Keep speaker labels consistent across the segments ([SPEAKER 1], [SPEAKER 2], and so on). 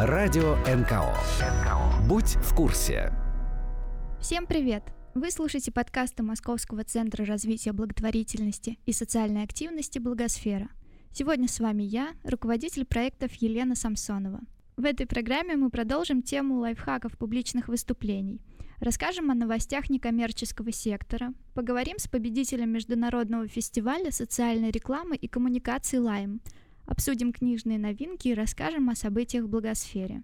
[SPEAKER 1] Радио НКО. Будь в курсе.
[SPEAKER 2] Всем привет! Вы слушаете подкасты Московского центра развития благотворительности и социальной активности «Благосфера». Сегодня с вами я, руководитель проектов Елена Самсонова. В этой программе мы продолжим тему лайфхаков публичных выступлений, расскажем о новостях некоммерческого сектора, поговорим с победителем международного фестиваля социальной рекламы и коммуникации «Лайм», обсудим книжные новинки и расскажем о событиях в благосфере.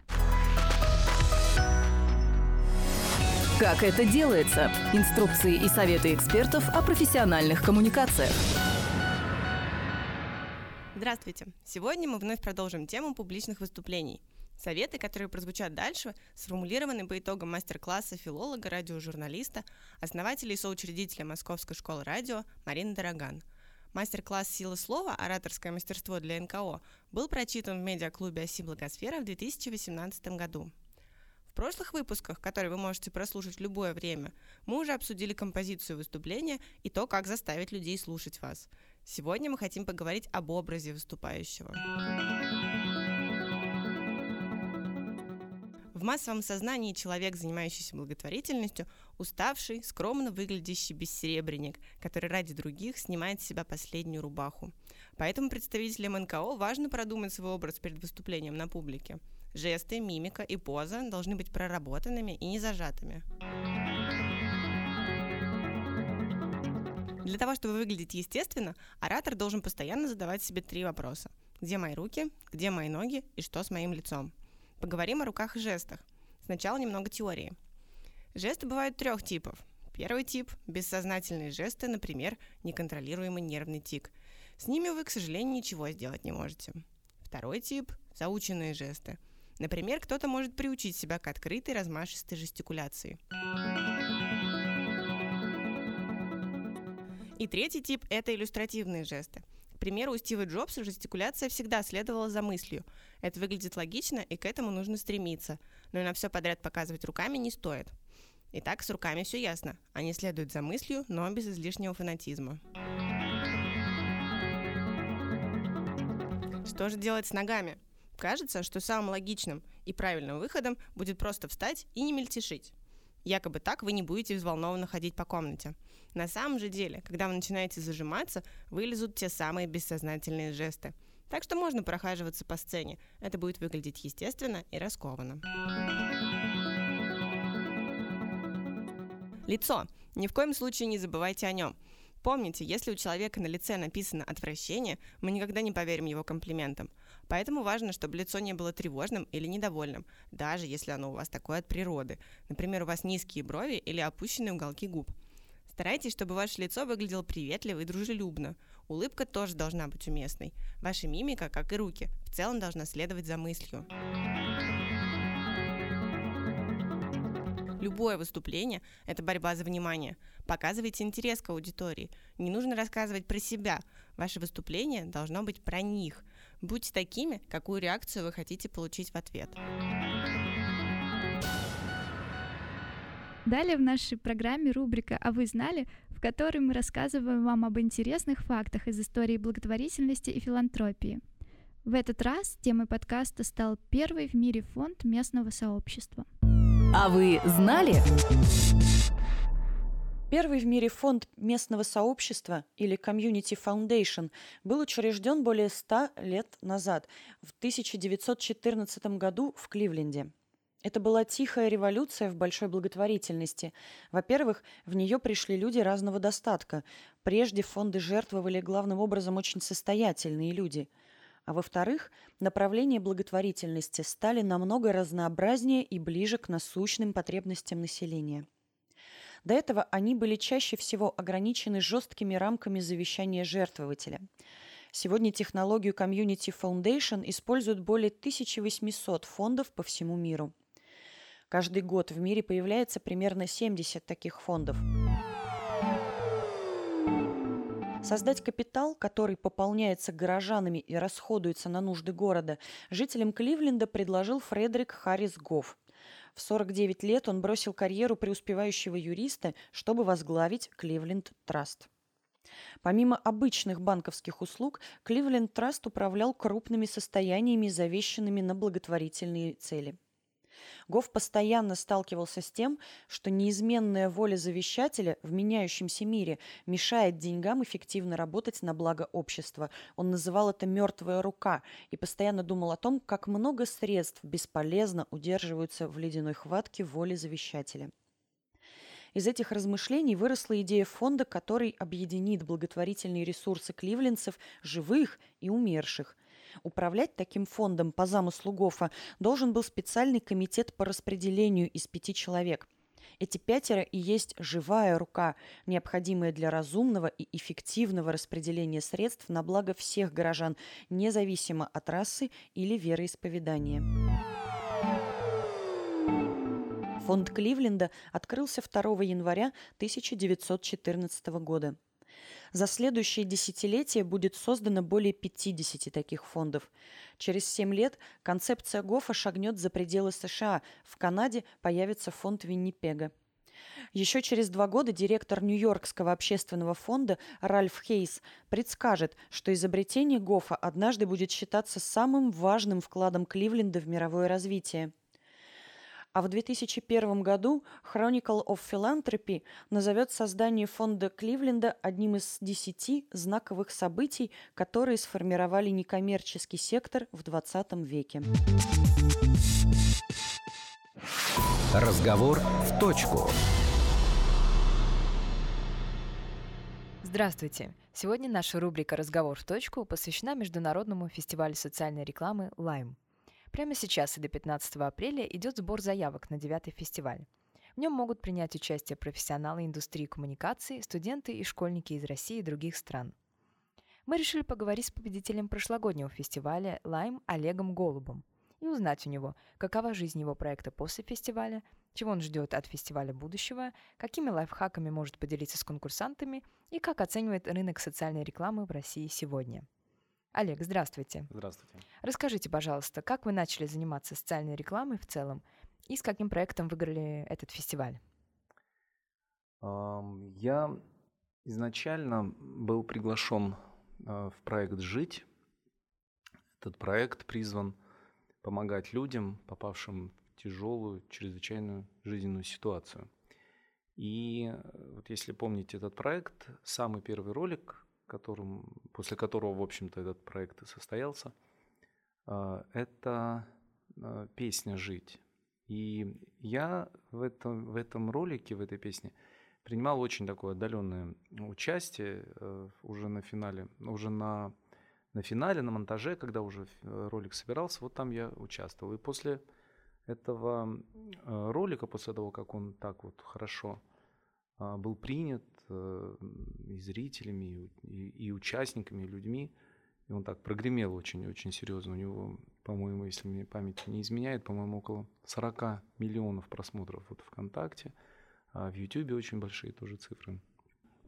[SPEAKER 3] Как это делается? Инструкции и советы экспертов о профессиональных коммуникациях.
[SPEAKER 4] Здравствуйте! Сегодня мы вновь продолжим тему публичных выступлений. Советы, которые прозвучат дальше, сформулированы по итогам мастер-класса филолога, радиожурналиста, основателя и соучредителя Московской школы радио Марины Дороган – Мастер-класс «Сила слова. Ораторское мастерство для НКО» был прочитан в медиаклубе «Оси Благосфера» в 2018 году. В прошлых выпусках, которые вы можете прослушать в любое время, мы уже обсудили композицию выступления и то, как заставить людей слушать вас. Сегодня мы хотим поговорить об образе выступающего. Массовом сознании человек, занимающийся благотворительностью, уставший, скромно выглядящий бессеребренник, который ради других снимает с себя последнюю рубаху. Поэтому представителям НКО важно продумать свой образ перед выступлением на публике. Жесты, мимика и поза должны быть проработанными и не зажатыми. Для того, чтобы выглядеть естественно, оратор должен постоянно задавать себе три вопроса. Где мои руки, где мои ноги и что с моим лицом? Поговорим о руках и жестах. Сначала немного теории. Жесты бывают трех типов. Первый тип – бессознательные жесты, например, неконтролируемый нервный тик. С ними вы, к сожалению, ничего сделать не можете. Второй тип – заученные жесты. Например, кто-то может приучить себя к открытой размашистой жестикуляции. И третий тип – это иллюстративные жесты. Примеру, у Стива Джобса жестикуляция всегда следовала за мыслью. Это выглядит логично, и к этому нужно стремиться. Но и на все подряд показывать руками не стоит. Итак, с руками все ясно. Они следуют за мыслью, но без излишнего фанатизма. Что же делать с ногами? Кажется, что самым логичным и правильным выходом будет просто встать и не мельтешить. Якобы так вы не будете взволнованно ходить по комнате. На самом же деле, когда вы начинаете зажиматься, вылезут те самые бессознательные жесты. Так что можно прохаживаться по сцене. Это будет выглядеть естественно и раскованно. Лицо. Ни в коем случае не забывайте о нем. Помните, если у человека на лице написано «отвращение», мы никогда не поверим его комплиментам. Поэтому важно, чтобы лицо не было тревожным или недовольным, даже если оно у вас такое от природы. Например, у вас низкие брови или опущенные уголки губ. Старайтесь, чтобы ваше лицо выглядело приветливо и дружелюбно. Улыбка тоже должна быть уместной. Ваша мимика, как и руки, в целом должна следовать за мыслью. Любое выступление – это борьба за внимание. Показывайте интерес к аудитории. Не нужно рассказывать про себя. Ваше выступление должно быть про них. Будьте такими, какую реакцию вы хотите получить в ответ.
[SPEAKER 2] Далее в нашей программе рубрика «А вы знали?», в которой мы рассказываем вам об интересных фактах из истории благотворительности и филантропии. В этот раз темой подкаста стал первый в мире фонд местного сообщества –
[SPEAKER 3] а вы знали?
[SPEAKER 5] Первый в мире фонд местного сообщества или Community Foundation был учрежден более 100 лет назад, в 1914 году в Кливленде. Это была тихая революция в большой благотворительности. Во-первых, в нее пришли люди разного достатка. Прежде фонды жертвовали главным образом очень состоятельные люди – а во-вторых, направления благотворительности стали намного разнообразнее и ближе к насущным потребностям населения. До этого они были чаще всего ограничены жесткими рамками завещания жертвователя. Сегодня технологию Community Foundation используют более 1800 фондов по всему миру. Каждый год в мире появляется примерно 70 таких фондов. Создать капитал, который пополняется горожанами и расходуется на нужды города, жителям Кливленда предложил Фредерик Харрис Гофф. В 49 лет он бросил карьеру преуспевающего юриста, чтобы возглавить Кливленд Траст. Помимо обычных банковских услуг, Кливленд Траст управлял крупными состояниями, завещанными на благотворительные цели. Гоф постоянно сталкивался с тем, что неизменная воля завещателя в меняющемся мире мешает деньгам эффективно работать на благо общества. Он называл это «мертвая рука» и постоянно думал о том, как много средств бесполезно удерживаются в ледяной хватке воли завещателя. Из этих размышлений выросла идея фонда, который объединит благотворительные ресурсы кливлендцев, живых и умерших. Управлять таким фондом по замыслу Гофа должен был специальный комитет по распределению из пяти человек. Эти пятеро и есть живая рука, необходимая для разумного и эффективного распределения средств на благо всех горожан, независимо от расы или вероисповедания. Фонд Кливленда открылся 2 января 1914 года. За следующее десятилетие будет создано более 50 таких фондов. Через 7 лет концепция Гофа шагнет за пределы США. В Канаде появится фонд Виннипега. Еще через два года директор Нью-Йоркского общественного фонда Ральф Хейс предскажет, что изобретение Гофа однажды будет считаться самым важным вкладом Кливленда в мировое развитие – а в 2001 году Chronicle of Philanthropy назовет создание фонда Кливленда одним из десяти знаковых событий, которые сформировали некоммерческий сектор в 20 веке.
[SPEAKER 1] Разговор в точку.
[SPEAKER 6] Здравствуйте! Сегодня наша рубрика «Разговор в точку» посвящена Международному фестивалю социальной рекламы «Лайм». Прямо сейчас и до 15 апреля идет сбор заявок на девятый фестиваль. В нем могут принять участие профессионалы индустрии коммуникаций, студенты и школьники из России и других стран. Мы решили поговорить с победителем прошлогоднего фестиваля «Лайм» Олегом Голубом и узнать у него, какова жизнь его проекта после фестиваля, чего он ждет от фестиваля будущего, какими лайфхаками может поделиться с конкурсантами и как оценивает рынок социальной рекламы в России сегодня – Олег, здравствуйте.
[SPEAKER 7] Здравствуйте.
[SPEAKER 6] Расскажите, пожалуйста, как вы начали заниматься социальной рекламой в целом и с каким проектом выиграли этот фестиваль?
[SPEAKER 7] Я изначально был приглашен а, в проект «Жить». Этот проект призван помогать людям, попавшим в тяжелую, чрезвычайную жизненную ситуацию. И э, вот если помните этот проект, самый первый ролик, которым, после которого, в общем-то, этот проект и состоялся, а, это а, песня «Жить». И я в этом, в этом ролике, в этой песне, принимал очень такое отдаленное участие э, уже на финале, уже на, на финале, на монтаже, когда уже э, ролик собирался, вот там я участвовал. И после этого э, ролика, после того, как он так вот хорошо а, был принят и зрителями, и, и участниками, и людьми. И он так прогремел очень-очень серьезно. У него, по-моему, если мне память не изменяет, по-моему, около 40 миллионов просмотров вот ВКонтакте. А в Ютубе очень большие тоже цифры.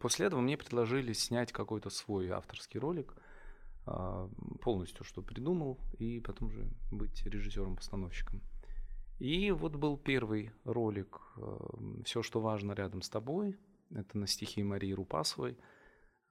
[SPEAKER 7] После этого мне предложили снять какой-то свой авторский ролик, а, полностью что придумал, и потом же быть режиссером-постановщиком. И вот был первый ролик эм, «Все, что важно рядом с тобой». Это на стихи Марии Рупасовой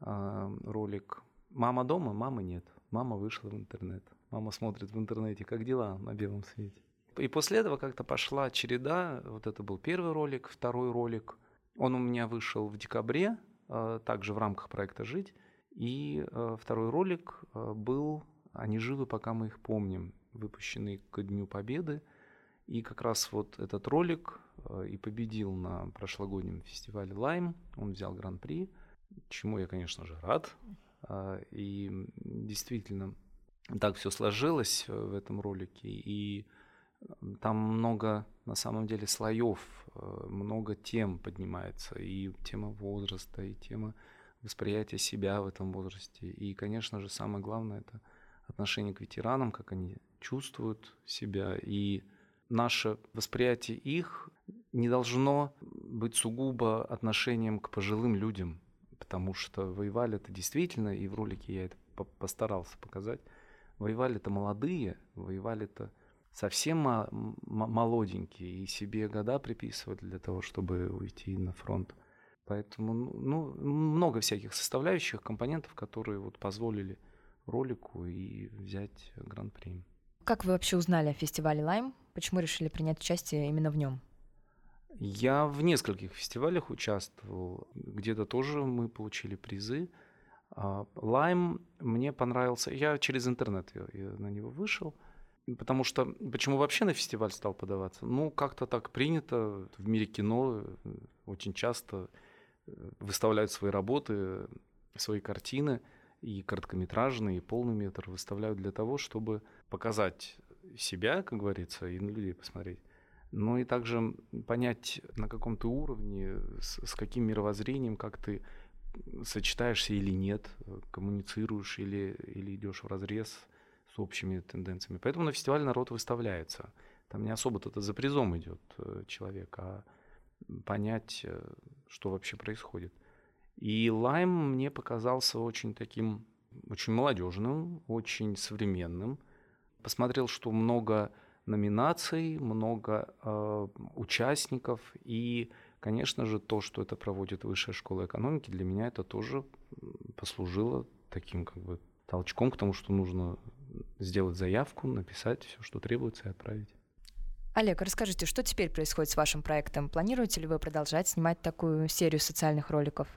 [SPEAKER 7] эм, ролик. «Мама дома, мамы нет. Мама вышла в интернет. Мама смотрит в интернете, как дела на белом свете». И после этого как-то пошла череда. Вот это был первый ролик, второй ролик. Он у меня вышел в декабре, э, также в рамках проекта «Жить». И э, второй ролик был «Они живы, пока мы их помним», выпущенный к Дню Победы – и как раз вот этот ролик и победил на прошлогоднем фестивале Лайм. Он взял гран-при, чему я, конечно же, рад. А, и действительно, так все сложилось в этом ролике. И там много, на самом деле, слоев, э, много тем поднимается. И тема возраста, и тема восприятия себя в этом возрасте. И, конечно же, самое главное – это отношение к ветеранам, как они чувствуют себя и наше восприятие их не должно быть сугубо отношением к пожилым людям, потому что воевали это действительно, и в ролике я это постарался показать, воевали это молодые, воевали это совсем молоденькие, и себе года приписывали для того, чтобы уйти на фронт. Поэтому ну, много всяких составляющих, компонентов, которые вот позволили ролику и взять гран-при.
[SPEAKER 6] Как вы вообще узнали о фестивале Лайм? Почему решили принять участие именно в нем?
[SPEAKER 7] Я в нескольких фестивалях участвовал. Где-то тоже мы получили призы. А, Лайм мне понравился. Я через интернет на него вышел. Потому что почему вообще на фестиваль стал подаваться? Ну, как-то так принято в мире кино очень часто э, выставляют свои работы, свои картины и короткометражные, и полный метр выставляют для того, чтобы показать себя, как говорится, и на людей посмотреть. Но и также понять на каком то уровне, с, с каким мировоззрением, как ты сочетаешься или нет, коммуницируешь или, или идешь в разрез с общими тенденциями. Поэтому на фестивале народ выставляется. Там не особо-то за призом идет э, человек, а понять, э, что вообще происходит. И Лайм мне показался очень таким, очень молодежным, очень современным. Посмотрел, что много номинаций, много э, участников и, конечно же, то, что это проводит Высшая школа экономики, для меня это тоже послужило таким как бы толчком к тому, что нужно сделать заявку, написать все, что требуется, и отправить.
[SPEAKER 6] Олег, расскажите, что теперь происходит с вашим проектом? Планируете ли вы продолжать снимать такую серию социальных роликов?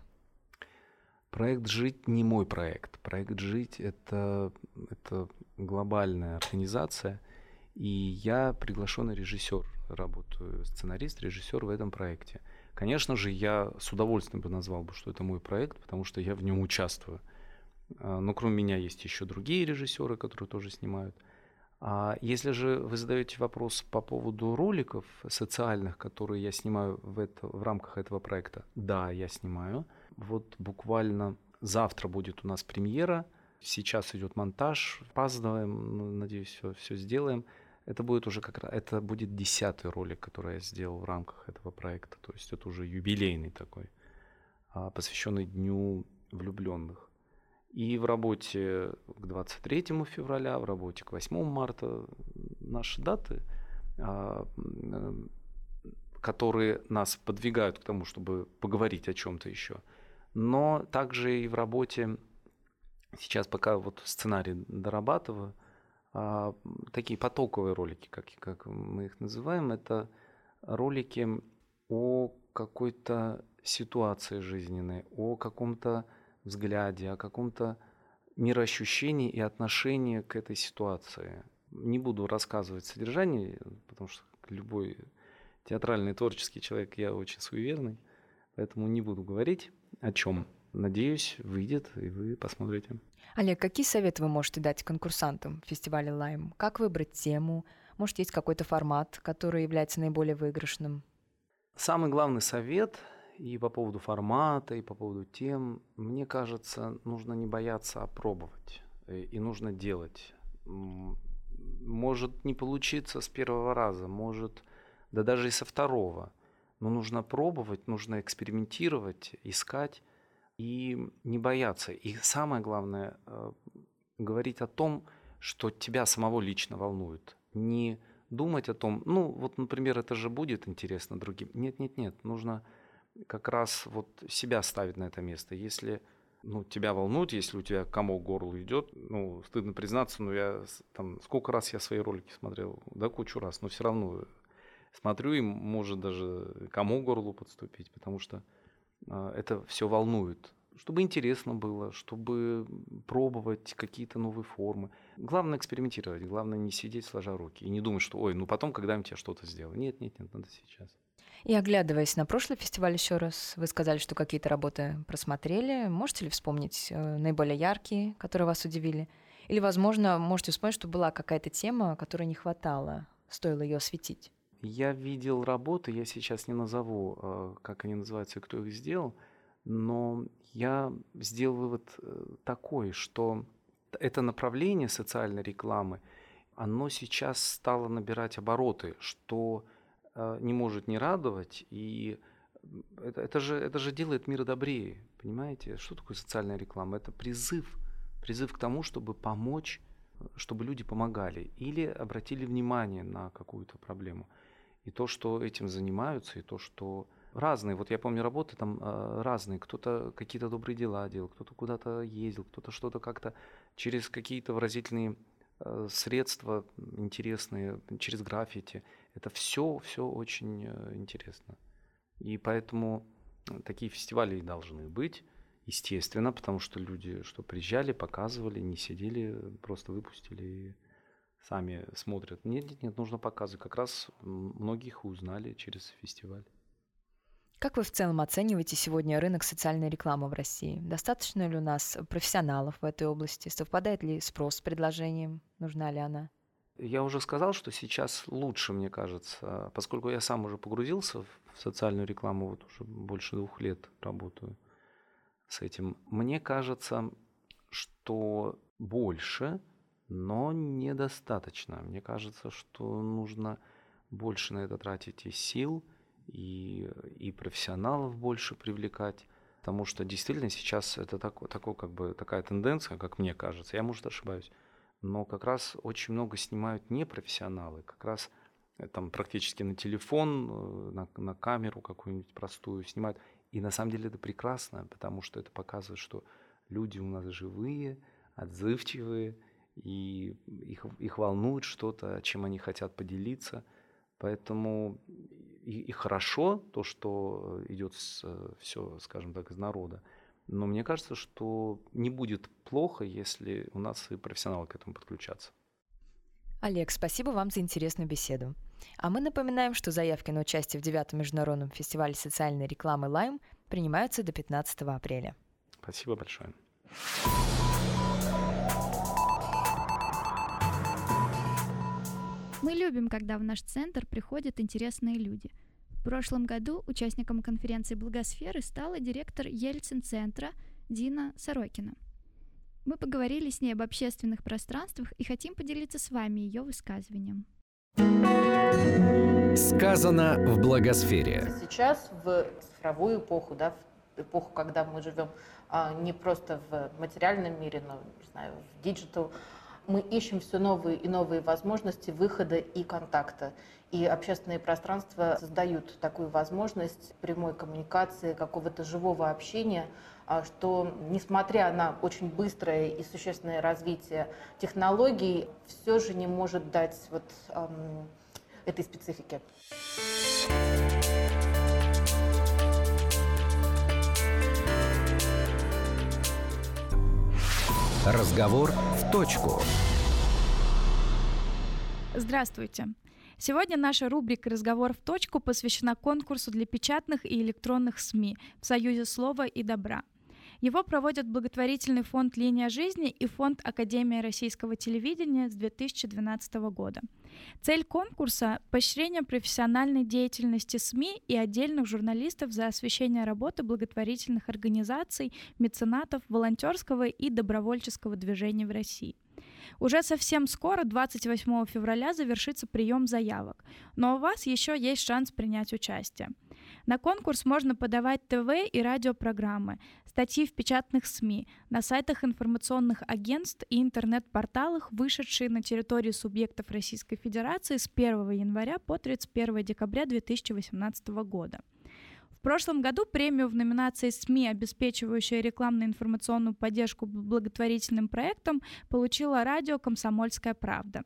[SPEAKER 7] Проект «Жить» не мой проект. Проект «Жить» это, — это глобальная организация, и я приглашенный режиссер, работаю сценарист, режиссер в этом проекте. Конечно же, я с удовольствием бы назвал бы, что это мой проект, потому что я в нем участвую. А, но кроме меня есть еще другие режиссеры, которые тоже снимают. А если же вы задаете вопрос по поводу роликов социальных, которые я снимаю в, это, в рамках этого проекта, да, я снимаю. Вот буквально завтра будет у нас премьера. Сейчас идет монтаж. Опаздываем, надеюсь, все, все сделаем. Это будет уже как раз, это будет десятый ролик, который я сделал в рамках этого проекта. То есть это уже юбилейный такой, а, посвященный Дню влюбленных. И в работе к 23 февраля, в работе к 8 марта наши даты, а, которые нас подвигают к тому, чтобы поговорить о чем-то еще. Но также и в работе, сейчас пока вот сценарий дорабатываю, а, такие потоковые ролики, как, как мы их называем, это ролики о какой-то ситуации жизненной, о каком-то взгляде, о каком-то мироощущении и отношении к этой ситуации. Не буду рассказывать содержание, потому что любой театральный творческий человек, я очень суеверный, поэтому не буду говорить о чем. Надеюсь, выйдет, и вы посмотрите.
[SPEAKER 6] Олег, какие советы вы можете дать конкурсантам фестиваля «Лайм»? Как выбрать тему? Может, есть какой-то формат, который является наиболее выигрышным?
[SPEAKER 7] Самый главный совет и по поводу формата, и по поводу тем, мне кажется, нужно не бояться, а пробовать. Э, и нужно делать. Может не получиться с первого раза, может, да даже и со второго. Но нужно пробовать, нужно экспериментировать, искать и не бояться. И самое главное, э, говорить о том, что тебя самого лично волнует. Не думать о том, ну вот, например, это же будет интересно другим. Нет, нет, нет, нужно как раз вот себя ставить на это место. Если ну, тебя волнует, если у тебя комок горло идет, ну, стыдно признаться, но я там, сколько раз я свои ролики смотрел, да, кучу раз, но все равно смотрю, и может даже комок горлу подступить, потому что э, это все волнует. Чтобы интересно было, чтобы пробовать какие-то новые формы. Главное экспериментировать, главное не сидеть сложа руки и не думать, что, ой, ну потом когда-нибудь я что-то сделаю. Нет, нет, нет, надо сейчас.
[SPEAKER 6] И оглядываясь на прошлый фестиваль еще раз, вы сказали, что какие-то работы просмотрели. Можете ли вспомнить э, наиболее яркие, которые вас удивили? Или, возможно, можете вспомнить, что была какая-то тема, которой не хватало, стоило ее осветить?
[SPEAKER 7] Я видел работы, я сейчас не назову, э, как они называются и кто их сделал, но я сделал вывод э, такой, что это направление социальной рекламы, оно сейчас стало набирать обороты, что а, не может не радовать, и это, это, же, это же делает мир добрее, понимаете? Что такое социальная реклама? Это призыв, призыв к тому, чтобы помочь, чтобы люди помогали или обратили внимание на какую-то проблему. И то, что этим занимаются, и то, что разные. Вот я помню работы там э, разные. Кто-то какие-то добрые дела делал, кто-то куда-то ездил, кто-то что-то как-то через какие-то выразительные э, средства интересные, через граффити. Это все, все очень э, интересно. И поэтому такие фестивали и должны быть, естественно, потому что люди, что приезжали, показывали, не сидели, просто выпустили сами смотрят. Нет, нет, нет, нужно показывать. Как раз многих узнали через фестиваль.
[SPEAKER 6] Как вы в целом оцениваете сегодня рынок социальной рекламы в России? Достаточно ли у нас профессионалов в этой области? Совпадает ли спрос с предложением? Нужна ли она?
[SPEAKER 7] Я уже сказал, что сейчас лучше, мне кажется, поскольку я сам уже погрузился в социальную рекламу, вот уже больше двух лет работаю с этим. Мне кажется, что больше, но недостаточно. Мне кажется, что нужно больше на это тратить и сил – и, и профессионалов больше привлекать. Потому что действительно сейчас это такой, такой, как бы, такая тенденция, как мне кажется, я, может, ошибаюсь, но как раз очень много снимают непрофессионалы, как раз э, там практически на телефон, э, на, на камеру какую-нибудь простую снимают. И на самом деле это прекрасно, потому что это показывает, что люди у нас живые, отзывчивые, и их, их волнует что-то, чем они хотят поделиться. Поэтому и, и хорошо то, что идет все, скажем так, из народа. Но мне кажется, что не будет плохо, если у нас и профессионалы к этому подключатся.
[SPEAKER 6] Олег, спасибо вам за интересную беседу. А мы напоминаем, что заявки на участие в девятом международном фестивале социальной рекламы «Лайм» принимаются до 15 апреля.
[SPEAKER 7] Спасибо большое.
[SPEAKER 2] Мы любим, когда в наш центр приходят интересные люди. В прошлом году участником конференции «Благосферы» стала директор Ельцин-центра Дина Сорокина. Мы поговорили с ней об общественных пространствах и хотим поделиться с вами ее высказыванием.
[SPEAKER 1] Сказано в благосфере.
[SPEAKER 8] Сейчас в цифровую эпоху, да, в эпоху, когда мы живем а, не просто в материальном мире, но, не знаю, в digital, мы ищем все новые и новые возможности выхода и контакта. И общественные пространства создают такую возможность прямой коммуникации, какого-то живого общения, а, что, несмотря на очень быстрое и существенное развитие технологий, все же не может дать вот эм, этой специфики.
[SPEAKER 1] Разговор точку.
[SPEAKER 9] Здравствуйте. Сегодня наша рубрика «Разговор в точку» посвящена конкурсу для печатных и электронных СМИ в Союзе слова и добра. Его проводят благотворительный фонд «Линия жизни» и фонд Академия российского телевидения с 2012 года. Цель конкурса – поощрение профессиональной деятельности СМИ и отдельных журналистов за освещение работы благотворительных организаций, меценатов, волонтерского и добровольческого движения в России – уже совсем скоро, 28 февраля, завершится прием заявок, но у вас еще есть шанс принять участие. На конкурс можно подавать ТВ и радиопрограммы, статьи в печатных СМИ, на сайтах информационных агентств и интернет-порталах, вышедшие на территории субъектов Российской Федерации с 1 января по 31 декабря 2018 года. В прошлом году премию в номинации СМИ, обеспечивающая рекламно-информационную поддержку благотворительным проектам, получила радио «Комсомольская правда».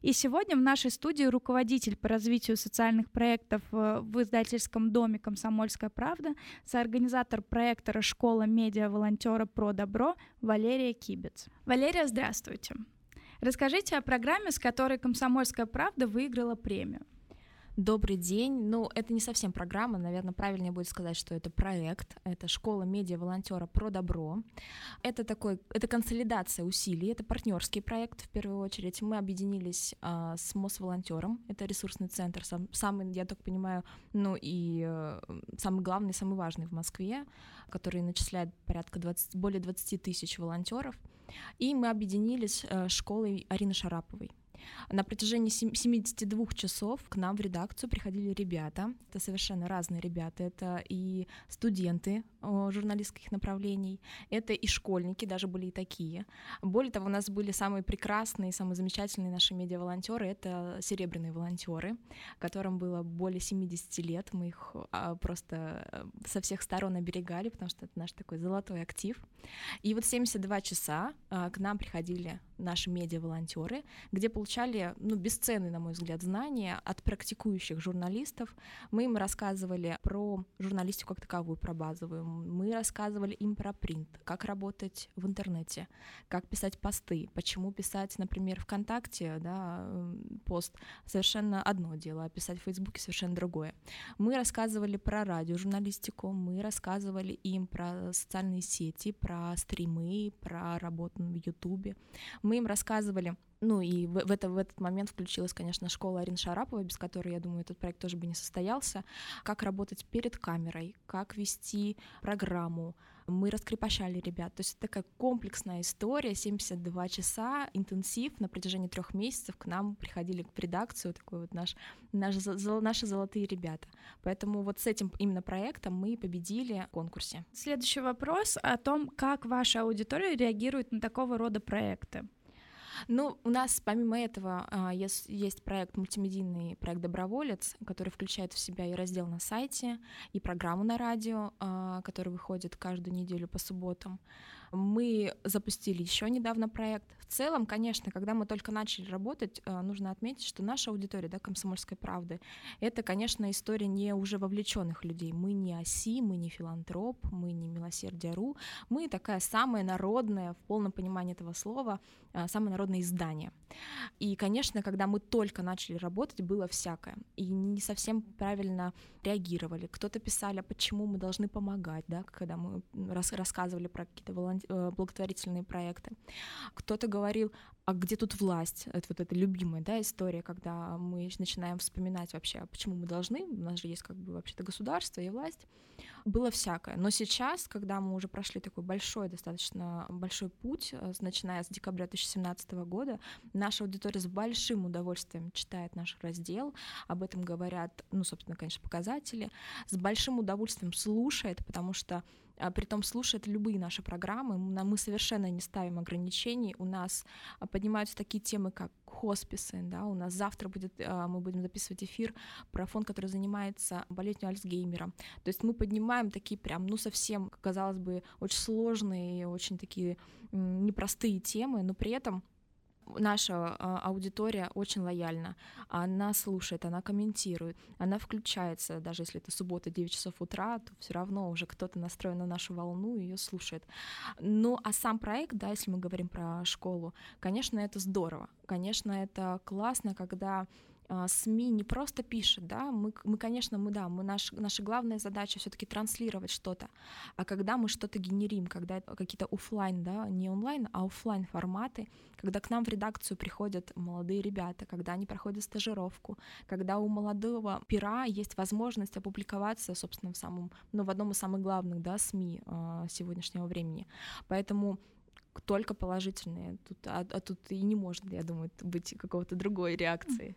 [SPEAKER 9] И сегодня в нашей студии руководитель по развитию социальных проектов э, в издательском доме «Комсомольская правда», соорганизатор проекта «Школа медиа-волонтера про добро» Валерия Кибец. Валерия, здравствуйте. Расскажите о программе, с которой «Комсомольская правда» выиграла премию.
[SPEAKER 10] Добрый день. Ну, это не совсем программа, наверное, правильнее будет сказать, что это проект. Это школа медиа-волонтера про добро. Это такой, это консолидация усилий, это партнерский проект в первую очередь. Мы объединились а, с Мосволонтером, это ресурсный центр, сам, самый, я так понимаю, ну и э, самый главный, самый важный в Москве, который начисляет порядка 20, более 20 тысяч волонтеров. И мы объединились э, школой Арины Шараповой. На протяжении 72 часов к нам в редакцию приходили ребята. Это совершенно разные ребята. Это и студенты журналистских направлений. Это и школьники, даже были и такие. Более того, у нас были самые прекрасные, самые замечательные наши медиа-волонтеры. Это серебряные волонтеры, которым было более 70 лет. Мы их а, просто э, со всех сторон оберегали, потому что это наш такой золотой актив. И вот 72 часа а, к нам приходили наши медиа-волонтеры, где получали ну, бесценные, на мой взгляд, знания от практикующих журналистов. Мы им рассказывали про журналистику как таковую, про базовую. Мы рассказывали им про принт, как работать в интернете, как писать посты, почему писать, например, ВКонтакте, да, пост совершенно одно дело, а писать в Фейсбуке совершенно другое. Мы рассказывали про радиожурналистику, мы рассказывали им про социальные сети, про стримы, про работу в Ютубе. Мы им рассказывали ну и в, в, это, в этот момент включилась, конечно, школа Арин Шараповой, без которой, я думаю, этот проект тоже бы не состоялся. Как работать перед камерой, как вести программу. Мы раскрепощали ребят. То есть это такая комплексная история, 72 часа, интенсив на протяжении трех месяцев к нам приходили в редакцию, такой вот наш, наш, наши золотые ребята. Поэтому вот с этим именно проектом мы победили в конкурсе.
[SPEAKER 9] Следующий вопрос о том, как ваша аудитория реагирует на такого рода проекты.
[SPEAKER 10] Ну, у нас помимо этого а, есть, есть проект, мультимедийный проект «Доброволец», который включает в себя и раздел на сайте, и программу на радио, а, который выходит каждую неделю по субботам. Мы запустили еще недавно проект. В целом, конечно, когда мы только начали работать, э, нужно отметить, что наша аудитория, да, комсомольской правды, это, конечно, история не уже вовлеченных людей. Мы не оси, мы не филантроп, мы не милосердие.ру, мы такая самая народная, в полном понимании этого слова, самое народное издание. И, конечно, когда мы только начали работать, было всякое. И не совсем правильно реагировали. Кто-то писали, а почему мы должны помогать, да, когда мы рас рассказывали про какие-то Э, благотворительные проекты. Кто-то говорил, а где тут власть? Это вот эта любимая да, история, когда мы начинаем вспоминать вообще, а почему мы должны, у нас же есть как бы вообще-то государство и власть. Было всякое. Но сейчас, когда мы уже прошли такой большой, достаточно большой путь, э, начиная с декабря 2017 года, наша аудитория с большим удовольствием читает наш раздел, об этом говорят, ну, собственно, конечно, показатели, с большим удовольствием слушает, потому что а, при том слушает любые наши программы, мы совершенно не ставим ограничений, у нас а, поднимаются такие темы, как хосписы, да, у нас завтра будет, а, мы будем записывать эфир про фонд, который занимается болезнью Альцгеймера, то есть мы поднимаем такие прям, ну, совсем, казалось бы, очень сложные, очень такие непростые темы, но при этом наша а, аудитория очень лояльна. Она слушает, она комментирует, она включается, даже если это суббота 9 часов утра, то все равно уже кто-то настроен на нашу волну и ее слушает. Ну, а сам проект, да, если мы говорим про школу, конечно, это здорово. Конечно, это классно, когда СМИ не просто пишет, да, мы, мы конечно, мы, да, мы наш, наша главная задача все-таки транслировать что-то, а когда мы что-то генерим, когда какие-то офлайн, да, не онлайн, а офлайн форматы, когда к нам в редакцию приходят молодые ребята, когда они проходят стажировку, когда у молодого пера есть возможность опубликоваться, собственно, в самом, ну, в одном из самых главных, да, СМИ э, сегодняшнего времени, поэтому только положительные. Тут, а, а тут и не может, я думаю, быть какого-то другой реакции.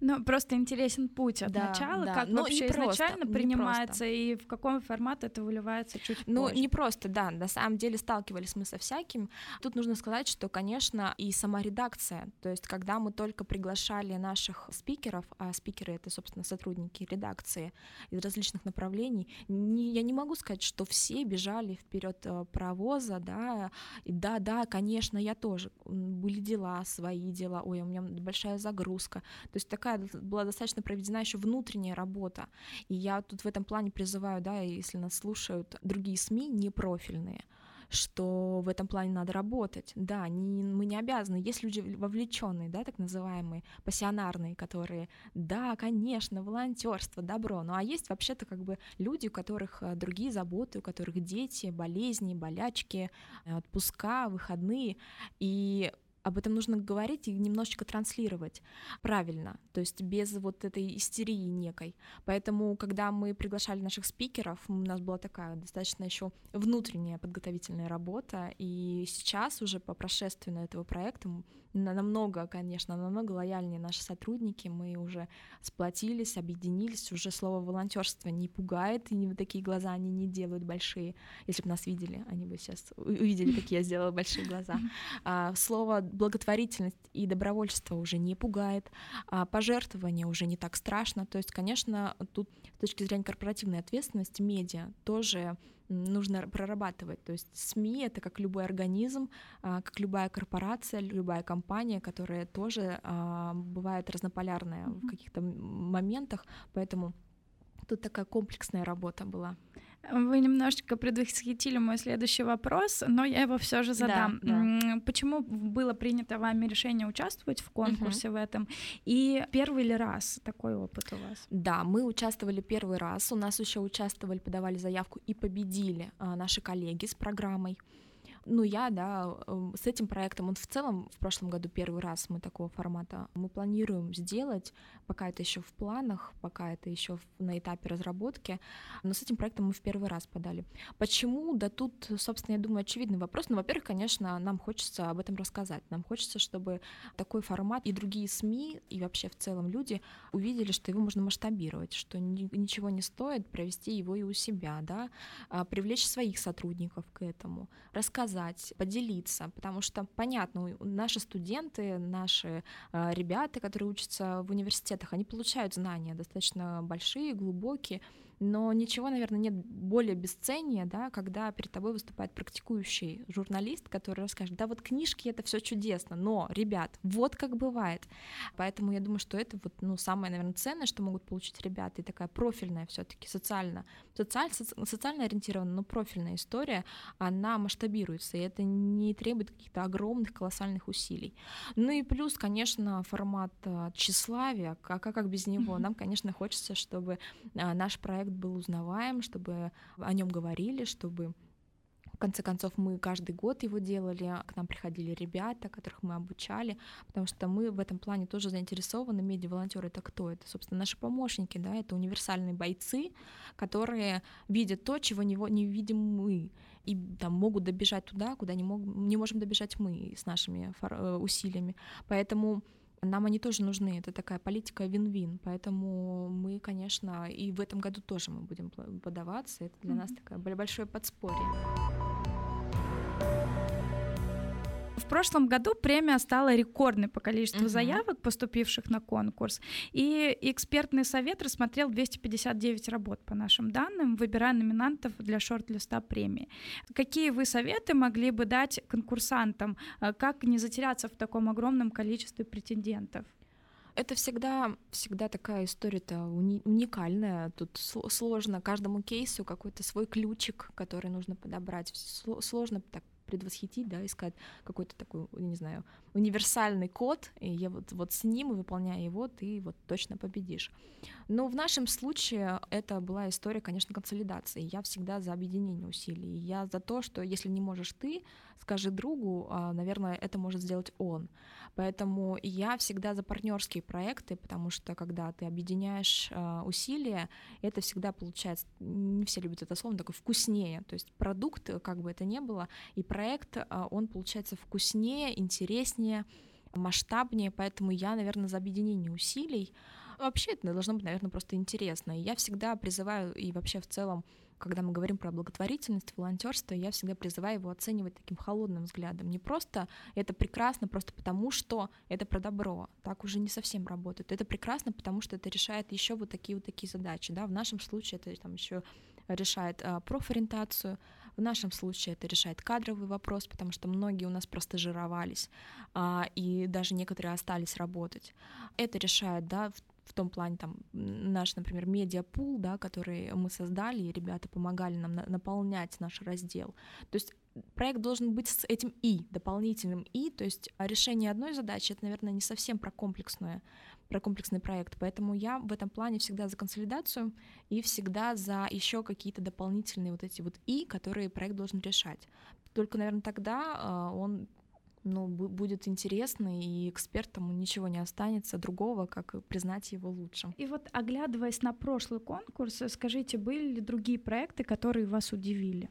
[SPEAKER 9] Ну, просто интересен путь от да, начала, да. как Но вообще изначально принимается и в каком формате это выливается чуть
[SPEAKER 10] ну,
[SPEAKER 9] позже.
[SPEAKER 10] Ну, не просто, да, на самом деле сталкивались мы со всяким. Тут нужно сказать, что, конечно, и сама редакция, то есть когда мы только приглашали наших спикеров, а спикеры — это, собственно, сотрудники редакции из различных направлений, не, я не могу сказать, что все бежали вперед э, паровоза, да, и да, да, конечно, я тоже. Были дела, свои дела, ой, у меня большая загрузка. То есть такая была достаточно проведена еще внутренняя работа. И я тут в этом плане призываю, да, если нас слушают другие СМИ, не профильные, что в этом плане надо работать. Да, не, мы не обязаны. Есть люди вовлеченные, да, так называемые, пассионарные, которые, да, конечно, волонтерство, добро. Ну а есть вообще-то как бы люди, у которых э, другие заботы, у которых дети, болезни, болячки, отпуска, выходные. И об этом нужно говорить и немножечко транслировать правильно, то есть без вот этой истерии некой. Поэтому, когда мы приглашали наших спикеров, у нас была такая достаточно еще внутренняя подготовительная работа, и сейчас уже по прошествии этого проекта намного, конечно, намного лояльнее наши сотрудники. Мы уже сплотились, объединились. Уже слово волонтерство не пугает, и вот такие глаза они не делают большие. Если бы нас видели, они бы сейчас увидели, какие я сделала большие глаза. А, слово благотворительность и добровольство уже не пугает, а пожертвование уже не так страшно. То есть, конечно, тут с точки зрения корпоративной ответственности медиа тоже нужно прорабатывать. То есть СМИ — это как любой организм, а, как любая корпорация, любая компания, которая тоже а, бывает разнополярная mm-hmm. в каких-то моментах, поэтому тут такая комплексная работа была.
[SPEAKER 9] Вы немножечко предвосхитили мой следующий вопрос, но я его все же задам. Да, да. Почему было принято вами решение участвовать в конкурсе угу. в этом? И первый ли раз такой опыт у вас?
[SPEAKER 10] Да, мы участвовали первый раз. У нас еще участвовали, подавали заявку и победили а, наши коллеги с программой. Ну, я, да, эм, с этим проектом, он в целом в прошлом году первый раз мы такого формата мы планируем сделать, пока это еще в планах, пока это еще на этапе разработки, но с этим проектом мы в первый раз подали. Почему? Да тут, собственно, я думаю, очевидный вопрос. Ну, во-первых, конечно, нам хочется об этом рассказать. Нам хочется, чтобы такой формат и другие СМИ, и вообще в целом люди увидели, что его можно масштабировать, что ничего не стоит провести его и у себя, да, а привлечь своих сотрудников к этому, рассказать рассказать, поделиться, потому что, понятно, наши студенты, наши э, ребята, которые учатся в университетах, они получают знания достаточно большие, глубокие, но ничего, наверное, нет более бесценнее, да, когда перед тобой выступает практикующий журналист, который расскажет, да, вот книжки это все чудесно, но, ребят, вот как бывает. Поэтому я думаю, что это вот, ну, самое, наверное, ценное, что могут получить ребята, и такая профильная все-таки социально, социаль, социально ориентированная, но профильная история, она масштабируется, и это не требует каких-то огромных, колоссальных усилий. Ну и плюс, конечно, формат э, тщеславия, как, как без него? Нам, конечно, хочется, чтобы э, наш проект проект был узнаваем, чтобы о нем говорили, чтобы в конце концов, мы каждый год его делали, к нам приходили ребята, которых мы обучали, потому что мы в этом плане тоже заинтересованы. Медиа-волонтеры — это кто? Это, собственно, наши помощники, да, это универсальные бойцы, которые видят то, чего не, видим мы, и там могут добежать туда, куда не, мог, не можем добежать мы с нашими э, усилиями. Поэтому нам они тоже нужны. Это такая политика вин-вин. Поэтому мы, конечно, и в этом году тоже мы будем подаваться. Это для mm-hmm. нас такое большое подспорье.
[SPEAKER 9] В прошлом году премия стала рекордной по количеству uh-huh. заявок, поступивших на конкурс, и экспертный совет рассмотрел 259 работ по нашим данным, выбирая номинантов для шорт-листа премии. Какие вы советы могли бы дать конкурсантам, э, как не затеряться в таком огромном количестве претендентов?
[SPEAKER 10] Это всегда, всегда такая история-то уни- уникальная. Тут сложно каждому кейсу какой-то свой ключик, который нужно подобрать. Сложно так предвосхитить, да, искать какой-то такой, не знаю, универсальный код, и я вот, вот с ним, выполняя его, ты вот точно победишь. Но в нашем случае это была история, конечно, консолидации. Я всегда за объединение усилий. Я за то, что если не можешь ты, скажи другу, а, наверное, это может сделать он. Поэтому я всегда за партнерские проекты, потому что когда ты объединяешь а, усилия, это всегда получается, не все любят это слово, такой вкуснее. То есть продукт, как бы это ни было, и проект, а, он получается вкуснее, интереснее, масштабнее, поэтому я, наверное, за объединение усилий. Вообще это должно быть, наверное, просто интересно. И я всегда призываю, и вообще в целом когда мы говорим про благотворительность, волонтерство, я всегда призываю его оценивать таким холодным взглядом. Не просто это прекрасно, просто потому что это про добро. Так уже не совсем работает. Это прекрасно, потому что это решает еще вот такие вот такие задачи. Да? В нашем случае это там еще решает а, профориентацию, в нашем случае это решает кадровый вопрос, потому что многие у нас просто жировались, а, и даже некоторые остались работать. Это решает, да, в том плане там наш, например, медиапул, да, который мы создали, и ребята помогали нам на- наполнять наш раздел. То есть проект должен быть с этим и дополнительным и, то есть решение одной задачи это, наверное, не совсем про комплексное, про комплексный проект, поэтому я в этом плане всегда за консолидацию и всегда за еще какие-то дополнительные вот эти вот и, которые проект должен решать. Только, наверное, тогда э, он ну, будет интересно, и экспертам ничего не останется другого, как признать его лучшим.
[SPEAKER 9] И вот, оглядываясь на прошлый конкурс, скажите, были ли другие проекты, которые вас удивили?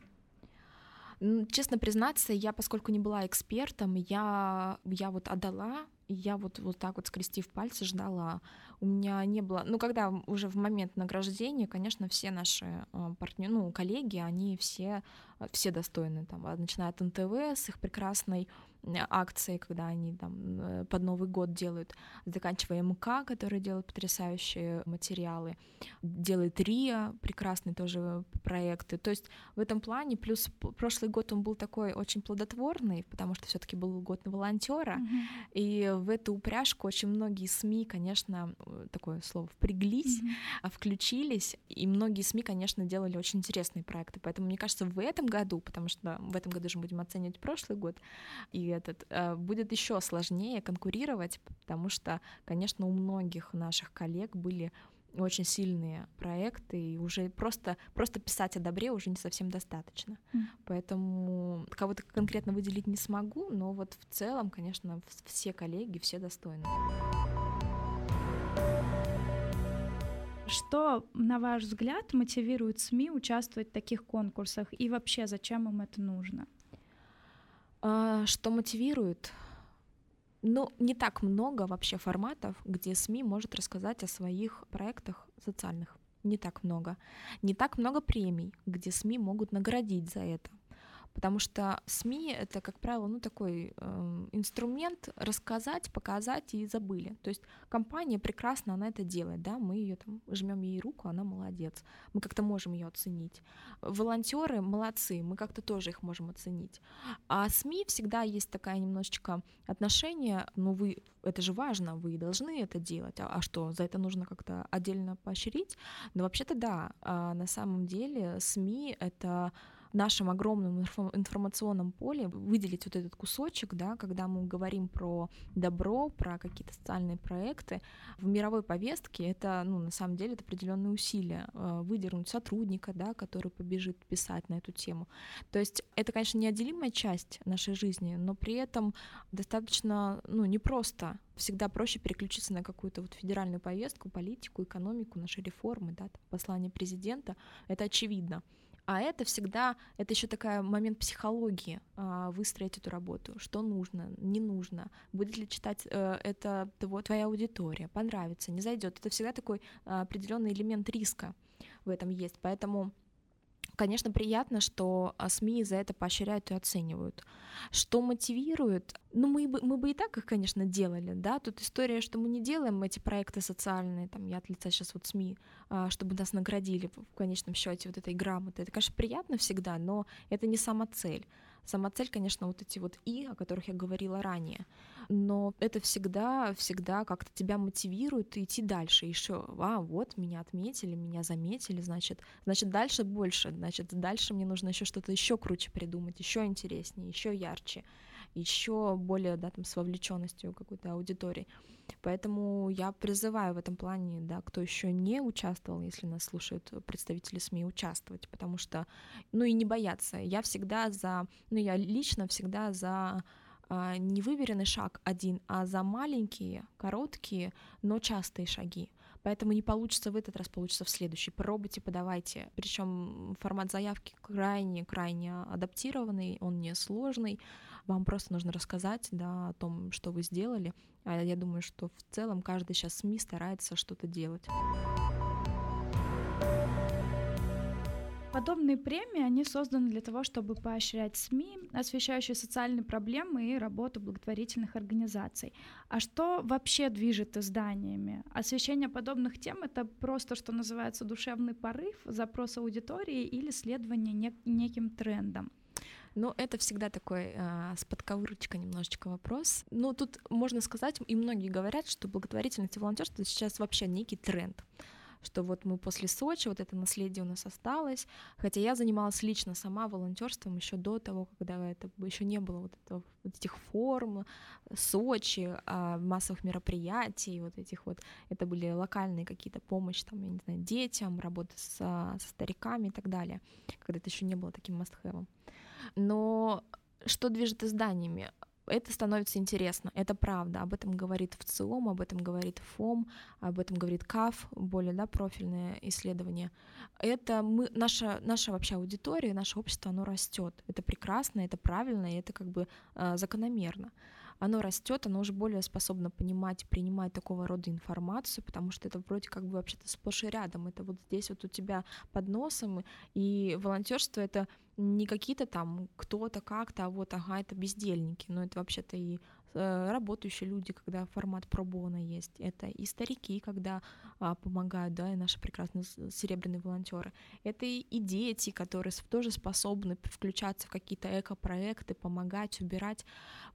[SPEAKER 10] Честно признаться, я, поскольку не была экспертом, я, я вот отдала, и я вот, вот так вот, скрестив пальцы, ждала. У меня не было... Ну, когда уже в момент награждения, конечно, все наши а, партнеры, ну, коллеги, они все, а, все достойны, там, начиная от НТВ с их прекрасной акции, когда они там э, под Новый год делают, заканчивая МК, который делает потрясающие материалы, делает РИА, прекрасные тоже проекты. То есть в этом плане, плюс прошлый год он был такой очень плодотворный, потому что все-таки был год на волонтера, mm-hmm. и в эту упряжку очень многие СМИ, конечно, э, такое слово впряглись, mm-hmm. включились, и многие СМИ, конечно, делали очень интересные проекты. Поэтому мне кажется, в этом году, потому что в этом году же будем оценивать прошлый год, и этот, э, будет еще сложнее конкурировать, потому что, конечно, у многих наших коллег были очень сильные проекты, и уже просто, просто писать о добре уже не совсем достаточно. Mm. Поэтому кого-то конкретно выделить не смогу, но вот в целом, конечно, все коллеги, все достойны.
[SPEAKER 9] Что, на ваш взгляд, мотивирует СМИ участвовать в таких конкурсах и вообще зачем им это нужно?
[SPEAKER 10] А, что мотивирует? Ну, не так много вообще форматов, где СМИ может рассказать о своих проектах социальных. Не так много. Не так много премий, где СМИ могут наградить за это. Потому что СМИ это, как правило, ну такой э, инструмент рассказать, показать и забыли. То есть компания прекрасно она это делает, да, мы ее там жмем ей руку, она молодец, мы как-то можем ее оценить. Волонтеры молодцы, мы как-то тоже их можем оценить. А СМИ всегда есть такая немножечко отношение, ну вы это же важно, вы должны это делать, а, а что, за это нужно как-то отдельно поощрить? Но вообще-то да, а на самом деле СМИ это нашем огромном информационном поле выделить вот этот кусочек, да, когда мы говорим про добро, про какие-то социальные проекты, в мировой повестке это, ну, на самом деле, это определенные усилия, э, выдернуть сотрудника, да, который побежит писать на эту тему. То есть это, конечно, неотделимая часть нашей жизни, но при этом достаточно, ну, непросто всегда проще переключиться на какую-то вот федеральную повестку, политику, экономику, наши реформы, да, там, послание президента, это очевидно. А это всегда, это еще такой момент психологии, а, выстроить эту работу, что нужно, не нужно, будет ли читать э, это твоя аудитория, понравится, не зайдет. Это всегда такой а, определенный элемент риска в этом есть. Поэтому Конечно, приятно, что а, СМИ за это поощряют и оценивают. Что мотивирует? Ну, мы бы, мы бы и так их, конечно, делали, да. Тут история, что мы не делаем эти проекты социальные, там, я от лица сейчас вот СМИ, а, чтобы нас наградили в конечном счете вот этой грамотой. Это, конечно, приятно всегда, но это не сама цель. Сама цель, конечно, вот эти вот «и», о которых я говорила ранее. Но это всегда, всегда как-то тебя мотивирует идти дальше. Еще, а, вот, меня отметили, меня заметили, значит, значит, дальше больше, значит, дальше мне нужно еще что-то еще круче придумать, еще интереснее, еще ярче, еще более, да, там, с вовлеченностью какой-то аудитории. Поэтому я призываю в этом плане, да, кто еще не участвовал, если нас слушают представители СМИ, участвовать, потому что, ну и не бояться. Я всегда за, ну я лично всегда за а, не шаг один, а за маленькие, короткие, но частые шаги. Поэтому не получится в этот раз, получится в следующий. Пробуйте, подавайте. Причем формат заявки крайне-крайне адаптированный, он не сложный. Вам просто нужно рассказать да, о том, что вы сделали. А я думаю, что в целом каждый сейчас СМИ старается что-то делать.
[SPEAKER 9] Подобные премии, они созданы для того, чтобы поощрять СМИ, освещающие социальные проблемы и работу благотворительных организаций. А что вообще движет изданиями? Освещение подобных тем — это просто, что называется, душевный порыв, запрос аудитории или следование нек- неким трендам?
[SPEAKER 10] Ну, это всегда такой э, с подковырочкой немножечко вопрос. Ну, тут можно сказать, и многие говорят, что благотворительность и волонтерство сейчас вообще некий тренд что вот мы после Сочи, вот это наследие у нас осталось, хотя я занималась лично сама волонтерством еще до того, когда это еще не было вот, этого, вот этих форм, Сочи, а, массовых мероприятий, вот этих вот, это были локальные какие-то помощи, там, я не знаю, детям, работа со, со стариками и так далее, когда это еще не было таким must-have. Но что движет изданиями? это становится интересно, это правда. Об этом говорит ВЦИОМ, об этом говорит ФОМ, об этом говорит КАФ, более да, профильное исследование. Это мы, наша, наша вообще аудитория, наше общество, оно растет. Это прекрасно, это правильно, и это как бы э, закономерно оно растет, оно уже более способно понимать, принимать такого рода информацию, потому что это вроде как бы вообще-то сплошь и рядом, это вот здесь вот у тебя под носом, и волонтерство это не какие-то там кто-то как-то, а вот, ага, это бездельники, но это вообще-то и работающие люди, когда формат пробона есть, это и старики, когда а, помогают, да, и наши прекрасные серебряные волонтеры, это и, и дети, которые тоже способны включаться в какие-то эко-проекты, помогать, убирать,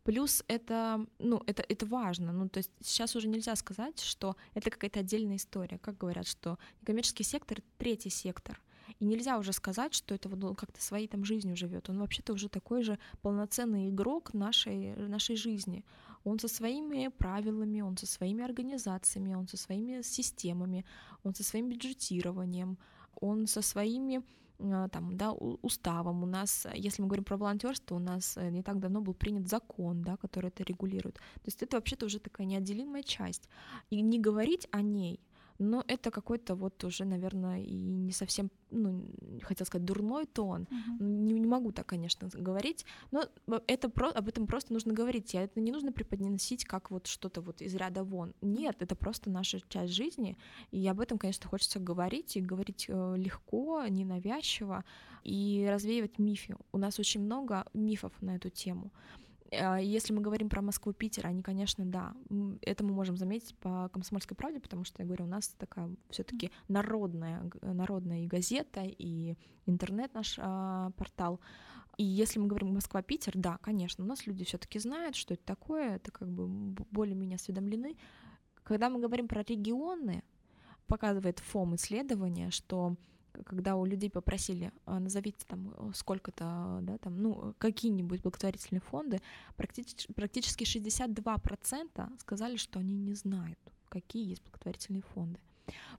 [SPEAKER 10] плюс это, ну, это, это важно, ну, то есть сейчас уже нельзя сказать, что это какая-то отдельная история, как говорят, что коммерческий сектор — третий сектор, и нельзя уже сказать, что это вот он как-то своей там жизнью живет. Он вообще-то уже такой же полноценный игрок нашей, нашей жизни. Он со своими правилами, он со своими организациями, он со своими системами, он со своим бюджетированием, он со своими а, там, да, уставом. У нас, если мы говорим про волонтерство, у нас э, не так давно был принят закон, да, который это регулирует. То есть это вообще-то уже такая неотделимая часть. И не говорить о ней, но это какой-то вот уже, наверное, и не совсем, ну, хотел сказать, дурной тон. Uh-huh. Не, не могу так, конечно, говорить, но это про, об этом просто нужно говорить, и это не нужно преподносить как вот что-то вот из ряда вон. Нет, это просто наша часть жизни, и об этом, конечно, хочется говорить, и говорить э, легко, ненавязчиво, и развеивать мифы. У нас очень много мифов на эту тему. А, если мы говорим про Москву, Питер, они, конечно, да, это мы можем заметить по «Комсомольской правде», потому что, я говорю, у нас такая все таки народная, народная и газета, и интернет наш а, портал. И если мы говорим Москва-Питер, да, конечно, у нас люди все таки знают, что это такое, это как бы более-менее осведомлены. Когда мы говорим про регионы, показывает ФОМ исследование, что когда у людей попросили, «А, назовите там э, сколько-то, да, там, ну, какие-нибудь благотворительные фонды, практически, практически 62% сказали, что они не знают, какие есть благотворительные фонды.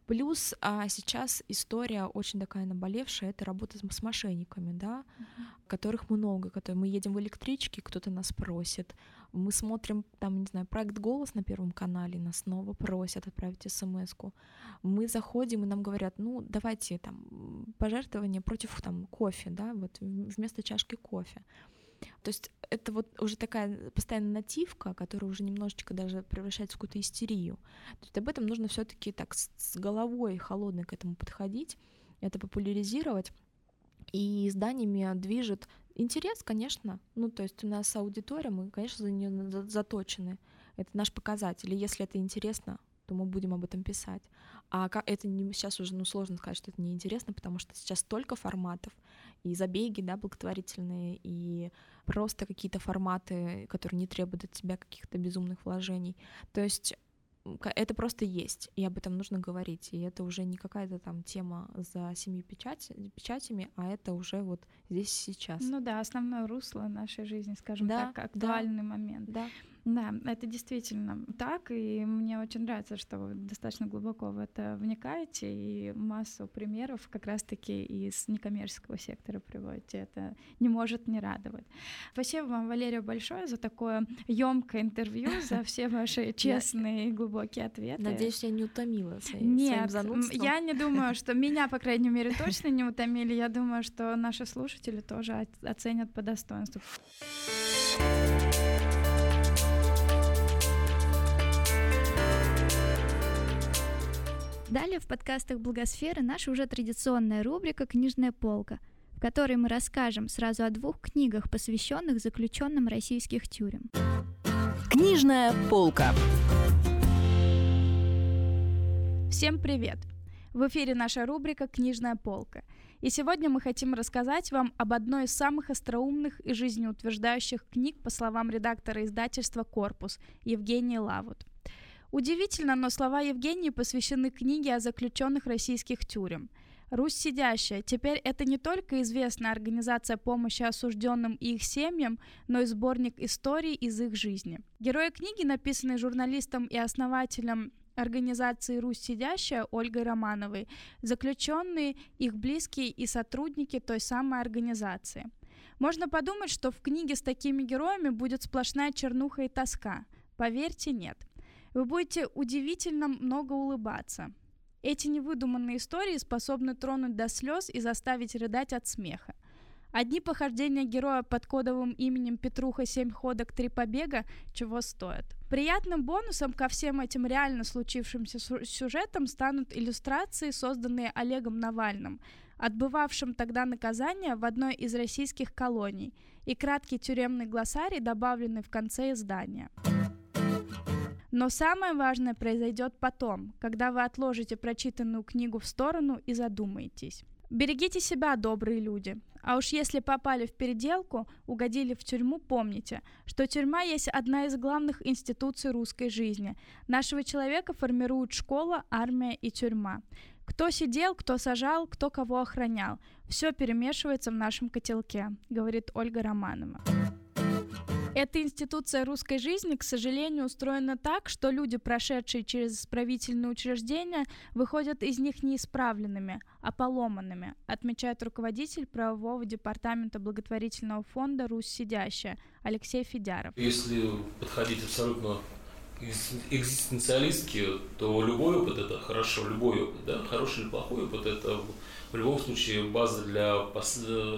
[SPEAKER 10] Плюс а сейчас история очень такая наболевшая, это работа с, с мошенниками, да, uh-huh. которых много, которые мы едем в электричке, кто-то нас просит, мы смотрим там, не знаю, проект «Голос» на Первом канале, нас снова просят отправить смс -ку. Мы заходим, и нам говорят, ну, давайте там пожертвование против там кофе, да, вот вместо чашки кофе. То есть это вот уже такая постоянная нативка, которая уже немножечко даже превращается в какую-то истерию. То есть об этом нужно все таки так с головой холодной к этому подходить, это популяризировать. И изданиями движет интерес, конечно. Ну, то есть у нас аудитория, мы, конечно, за нее заточены. Это наш показатель. И если это интересно, то мы будем об этом писать. А это не, сейчас уже ну, сложно сказать, что это неинтересно, потому что сейчас столько форматов, и забеги, да, благотворительные, и просто какие-то форматы, которые не требуют от тебя каких-то безумных вложений. То есть это просто есть, и об этом нужно говорить. И это уже не какая-то там тема за семью печать, печатями, а это уже вот здесь сейчас.
[SPEAKER 9] Ну да, основное русло нашей жизни, скажем да, так, актуальный
[SPEAKER 10] да,
[SPEAKER 9] момент.
[SPEAKER 10] Да.
[SPEAKER 9] Да, это действительно так, и мне очень нравится, что вы достаточно глубоко в это вникаете, и массу примеров как раз-таки из некоммерческого сектора приводите. Это не может не радовать. Спасибо вам, Валерия, большое за такое емкое интервью, за все ваши честные и глубокие ответы.
[SPEAKER 10] Надеюсь, я не утомила
[SPEAKER 9] Нет, я не думаю, что меня, по крайней мере, точно не утомили. Я думаю, что наши слушатели тоже оценят по достоинству.
[SPEAKER 2] Далее в подкастах Благосферы наша уже традиционная рубрика «Книжная полка», в которой мы расскажем сразу о двух книгах, посвященных заключенным российских тюрем.
[SPEAKER 3] Книжная полка.
[SPEAKER 9] Всем привет! В эфире наша рубрика «Книжная полка». И сегодня мы хотим рассказать вам об одной из самых остроумных и жизнеутверждающих книг, по словам редактора издательства «Корпус» Евгении Лавут. Удивительно, но слова Евгении посвящены книге о заключенных российских тюрем. «Русь сидящая» теперь это не только известная организация помощи осужденным и их семьям, но и сборник историй из их жизни. Герои книги, написанные журналистом и основателем организации «Русь сидящая» Ольгой Романовой, заключенные, их близкие и сотрудники той самой организации – Можно подумать, что в книге с такими героями будет сплошная чернуха и тоска. Поверьте, нет. Вы будете удивительно много улыбаться. Эти невыдуманные истории способны тронуть до слез и заставить рыдать от смеха. Одни похождения героя под кодовым именем Петруха «Семь ходок, три побега» чего стоят. Приятным бонусом ко всем этим реально случившимся сюжетам станут иллюстрации, созданные Олегом Навальным, отбывавшим тогда наказание в одной из российских колоний, и краткий тюремный глоссарий, добавленный в конце издания. Но самое важное произойдет потом, когда вы отложите прочитанную книгу в сторону и задумаетесь. Берегите себя, добрые люди. А уж если попали в переделку, угодили в тюрьму, помните, что тюрьма есть одна из главных институций русской жизни. Нашего человека формируют школа, армия и тюрьма. Кто сидел, кто сажал, кто кого охранял. Все перемешивается в нашем котелке, говорит Ольга Романова. Эта институция русской жизни, к сожалению, устроена так, что люди, прошедшие через исправительные учреждения, выходят из них неисправленными, а поломанными, отмечает руководитель правового департамента благотворительного фонда «Русь сидящая» Алексей Федяров.
[SPEAKER 11] Если подходить абсолютно экзистенциалистки, то любой опыт это хорошо, любой опыт, да, хороший или плохой опыт это в любом случае база для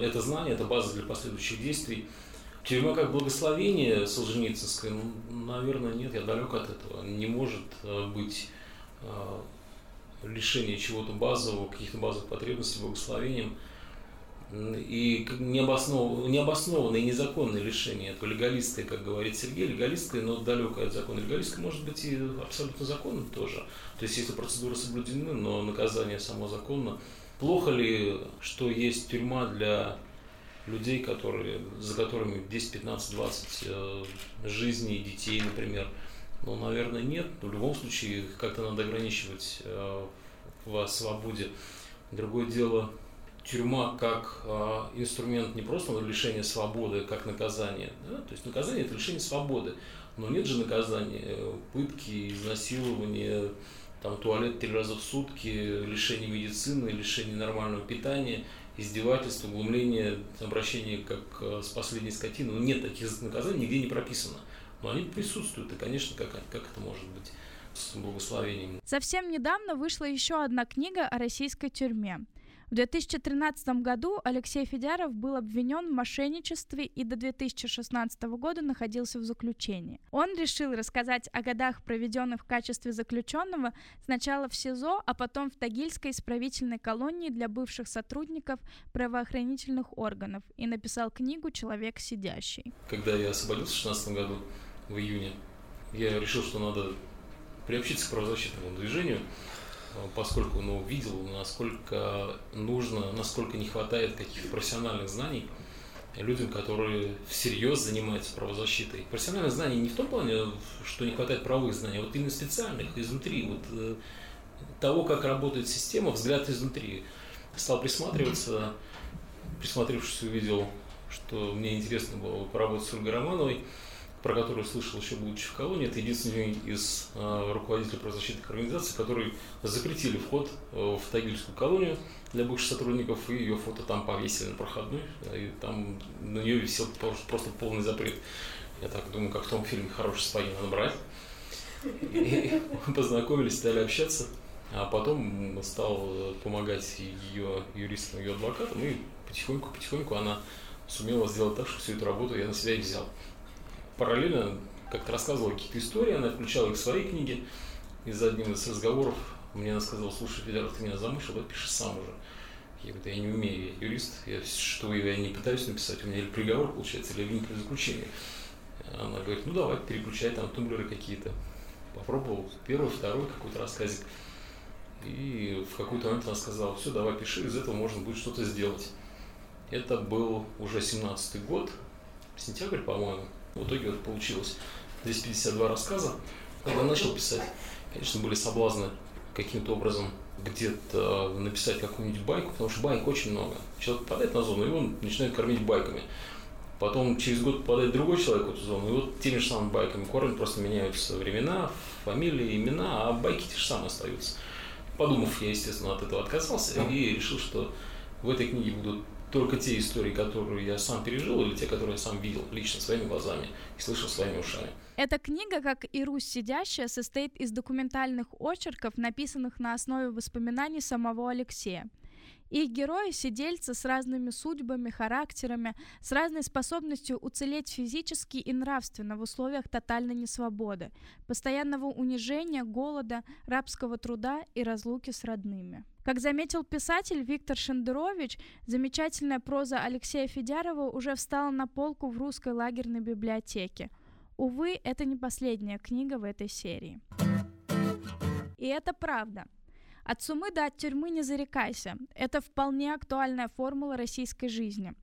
[SPEAKER 11] это знание, это база для последующих действий. Тюрьма как благословение Солженицынское, ну, наверное, нет, я далек от этого. Не может э, быть э, лишение чего-то базового, каких-то базовых потребностей благословением. И необоснованное, необоснованное и незаконное лишение, это легалистское, как говорит Сергей, легалистское, но далекое от закона. Легалистское может быть и абсолютно законным тоже. То есть, если процедуры соблюдены, но наказание само законно. Плохо ли, что есть тюрьма для людей, которые, за которыми 10, 15, 20 э, жизней детей, например. Ну, наверное, нет. Но в любом случае, как-то надо ограничивать э, в свободе. Другое дело, тюрьма как э, инструмент не просто лишения свободы, как наказание. Да? То есть наказание – это лишение свободы. Но нет же наказания, пытки, изнасилования, там, туалет три раза в сутки, лишение медицины, лишение нормального питания – издевательство, углумление, обращение как э, с последней скотиной. Ну, нет таких наказаний, нигде не прописано. Но они присутствуют, и, конечно, как, как это может быть с благословением.
[SPEAKER 9] Совсем недавно вышла еще одна книга о российской тюрьме. В 2013 году Алексей Федяров был обвинен в мошенничестве и до 2016 года находился в заключении. Он решил рассказать о годах, проведенных в качестве заключенного сначала в СИЗО, а потом в Тагильской исправительной колонии для бывших сотрудников правоохранительных органов и написал книгу «Человек сидящий».
[SPEAKER 11] Когда я освободился в 2016 году, в июне, я решил, что надо приобщиться к правозащитному движению – поскольку ну, видел, насколько нужно, насколько не хватает каких-то профессиональных знаний людям, которые всерьез занимаются правозащитой. Профессиональных знаний не в том плане, что не хватает правовых знаний, а вот именно специальных, изнутри, вот э, того, как работает система, взгляд изнутри. Стал присматриваться, присмотревшись, увидел, что мне интересно было поработать с Ольгой Романовой, про которую слышал еще будучи в колонии, это единственный из э, руководителей правозащитных организаций, которые запретили вход э, в Тагильскую колонию для бывших сотрудников, и ее фото там повесили на проходной, и там на нее висел просто полный запрет. Я так думаю, как в том фильме «Хороший спаги надо брать». И познакомились, стали общаться, а потом стал помогать ее юристам, ее адвокатам, и потихоньку-потихоньку она сумела сделать так, что всю эту работу я на себя и взял параллельно как-то рассказывала какие-то истории, она включала их в свои книги. И за одним из разговоров мне она сказала, слушай, Федоров, ты меня замышил, да пиши сам уже. Я говорю, я не умею, я юрист, я, что я не пытаюсь написать, у меня или приговор получается, или обвинительное заключение. Она говорит, ну давай, переключай там тумблеры какие-то. Попробовал первый, второй какой-то рассказик. И в какой-то момент она сказала, все, давай пиши, из этого можно будет что-то сделать. Это был уже 17-й год, сентябрь, по-моему. В итоге вот получилось 252 рассказа. Когда начал писать, конечно, были соблазны каким-то образом где-то написать какую-нибудь байку, потому что байк очень много. Человек попадает на зону, и он начинает кормить байками. Потом через год попадает другой человек в эту зону, и вот теми же самыми байками кормят, просто меняются времена, фамилии, имена, а байки те же самые остаются. Подумав, я, естественно, от этого отказался и решил, что в этой книге будут только те истории, которые я сам пережил, или те, которые я сам видел лично своими глазами и слышал своими ушами.
[SPEAKER 9] Эта книга, как и «Русь сидящая», состоит из документальных очерков, написанных на основе воспоминаний самого Алексея. Их герои – сидельцы с разными судьбами, характерами, с разной способностью уцелеть физически и нравственно в условиях тотальной несвободы, постоянного унижения, голода, рабского труда и разлуки с родными. Как заметил писатель Виктор Шендерович, замечательная проза Алексея Федярова уже встала на полку в русской лагерной библиотеке. Увы, это не последняя книга в этой серии. И это правда – от сумы до от тюрьмы не зарекайся. Это вполне актуальная формула российской жизни.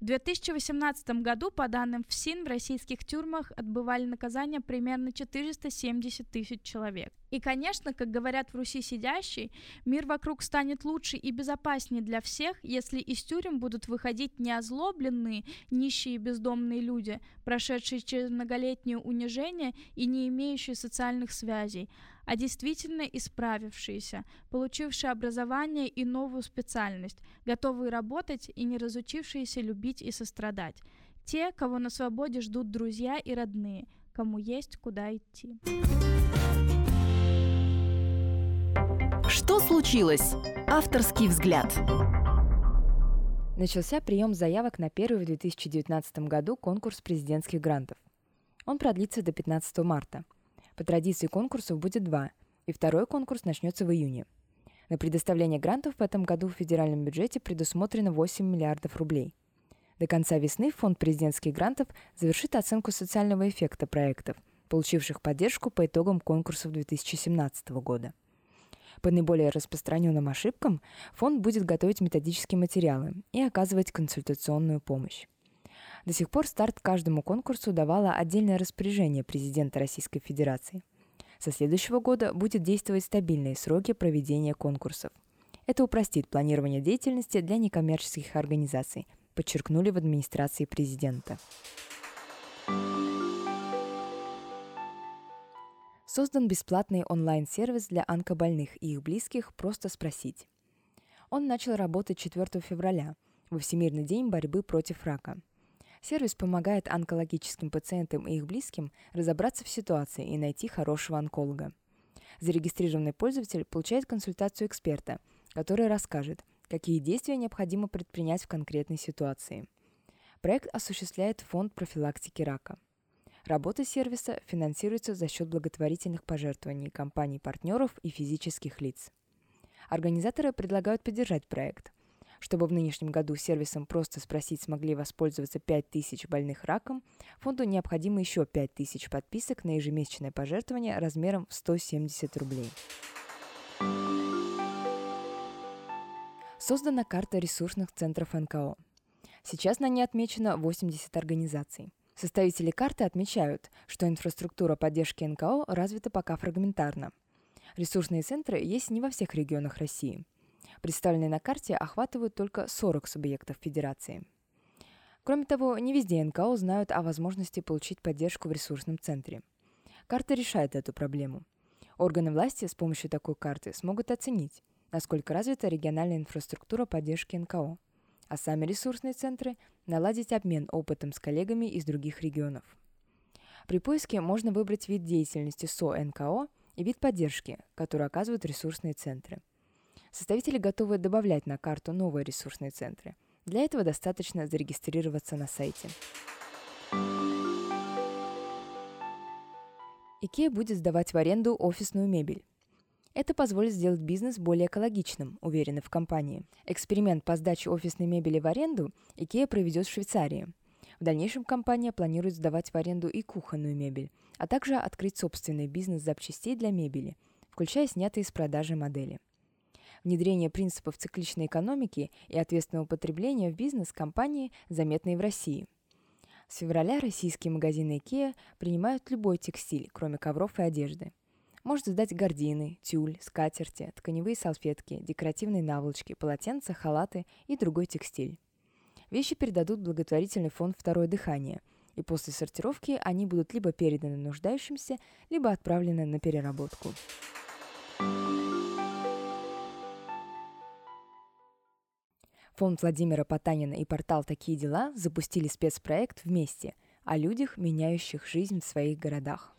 [SPEAKER 9] В 2018 году, по данным ФСИН, в российских тюрьмах отбывали наказание примерно 470 тысяч человек. И, конечно, как говорят в Руси сидящие, мир вокруг станет лучше и безопаснее для всех, если из тюрем будут выходить не озлобленные, нищие и бездомные люди, прошедшие через многолетнее унижение и не имеющие социальных связей, а действительно исправившиеся, получившие образование и новую специальность, готовые работать и не разучившиеся любить и сострадать. Те, кого на свободе ждут друзья и родные, кому есть куда идти.
[SPEAKER 3] Что случилось? Авторский взгляд.
[SPEAKER 6] Начался прием заявок на первый в 2019 году конкурс президентских грантов. Он продлится до 15 марта. По традиции конкурсов будет два, и второй конкурс начнется в июне. На предоставление грантов в этом году в федеральном бюджете предусмотрено 8 миллиардов рублей – до конца весны Фонд президентских грантов завершит оценку социального эффекта проектов, получивших поддержку по итогам конкурсов 2017 года. По наиболее распространенным ошибкам фонд будет готовить методические материалы и оказывать консультационную помощь. До сих пор старт каждому конкурсу давало отдельное распоряжение президента Российской Федерации. Со следующего года будет действовать стабильные сроки проведения конкурсов. Это упростит планирование деятельности для некоммерческих организаций, подчеркнули в администрации президента. Создан бесплатный онлайн-сервис для онкобольных и их близких «Просто спросить». Он начал работать 4 февраля, во Всемирный день борьбы против рака. Сервис помогает онкологическим пациентам и их близким разобраться в ситуации и найти хорошего онколога. Зарегистрированный пользователь получает консультацию эксперта, который расскажет, какие действия необходимо предпринять в конкретной ситуации. Проект осуществляет Фонд профилактики рака. Работа сервиса финансируется за счет благотворительных пожертвований компаний-партнеров и физических лиц. Организаторы предлагают поддержать проект. Чтобы в нынешнем году сервисом «Просто спросить» смогли воспользоваться 5000 больных раком, фонду необходимо еще 5000 подписок на ежемесячное пожертвование размером в 170 рублей. Создана карта ресурсных центров НКО. Сейчас на ней отмечено 80 организаций. Составители карты отмечают, что инфраструктура поддержки НКО развита пока фрагментарно. Ресурсные центры есть не во всех регионах России. Представленные на карте охватывают только 40 субъектов федерации. Кроме того, не везде НКО знают о возможности получить поддержку в ресурсном центре. Карта решает эту проблему. Органы власти с помощью такой карты смогут оценить, насколько развита региональная инфраструктура поддержки НКО, а сами ресурсные центры – наладить обмен опытом с коллегами из других регионов. При поиске можно выбрать вид деятельности СО НКО и вид поддержки, который оказывают ресурсные центры. Составители готовы добавлять на карту новые ресурсные центры. Для этого достаточно зарегистрироваться на сайте. IKEA будет сдавать в аренду офисную мебель. Это позволит сделать бизнес более экологичным, уверены в компании. Эксперимент по сдаче офисной мебели в аренду IKEA проведет в Швейцарии. В дальнейшем компания планирует сдавать в аренду и кухонную мебель, а также открыть собственный бизнес запчастей для мебели, включая снятые с продажи модели. Внедрение принципов цикличной экономики и ответственного потребления в бизнес компании заметно и в России. С февраля российские магазины IKEA принимают любой текстиль, кроме ковров и одежды. Может сдать гардины, тюль, скатерти, тканевые салфетки, декоративные наволочки, полотенца, халаты и другой текстиль. Вещи передадут благотворительный фонд «Второе дыхание», и после сортировки они будут либо переданы нуждающимся, либо отправлены на переработку. Фонд Владимира Потанина и портал «Такие дела» запустили спецпроект «Вместе» о людях, меняющих жизнь в своих городах.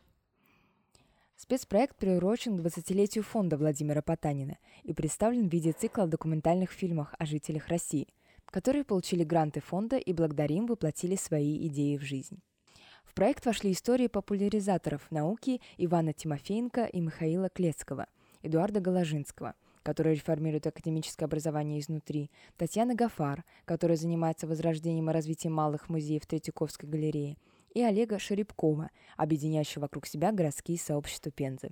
[SPEAKER 6] Спецпроект приурочен к 20-летию фонда Владимира Потанина и представлен в виде цикла документальных фильмов о жителях России, которые получили гранты фонда и благодаря им воплотили свои идеи в жизнь. В проект вошли истории популяризаторов науки Ивана Тимофеенко и Михаила Клецкого, Эдуарда Голожинского – которая реформирует академическое образование изнутри, Татьяна Гафар, которая занимается возрождением и развитием малых музеев Третьяковской галереи, и Олега Шеребкова, объединяющего вокруг себя городские сообщества Пензы.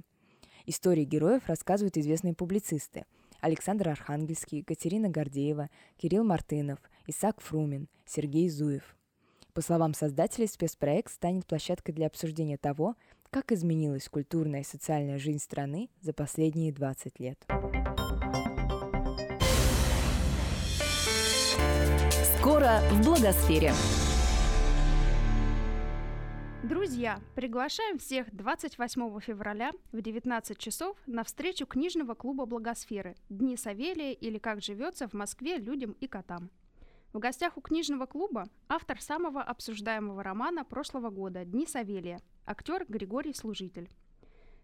[SPEAKER 6] Истории героев рассказывают известные публицисты Александр Архангельский, Катерина Гордеева, Кирилл Мартынов, Исаак Фрумин, Сергей Зуев. По словам создателей, спецпроект станет площадкой для обсуждения того, как изменилась культурная и социальная жизнь страны за последние 20 лет.
[SPEAKER 3] Скоро в благосфере.
[SPEAKER 12] Друзья, приглашаем всех 28 февраля в 19 часов на встречу книжного клуба «Благосферы» «Дни Савелия» или «Как живется в Москве людям и котам». В гостях у книжного клуба автор самого обсуждаемого романа прошлого года «Дни Савелия», актер Григорий Служитель.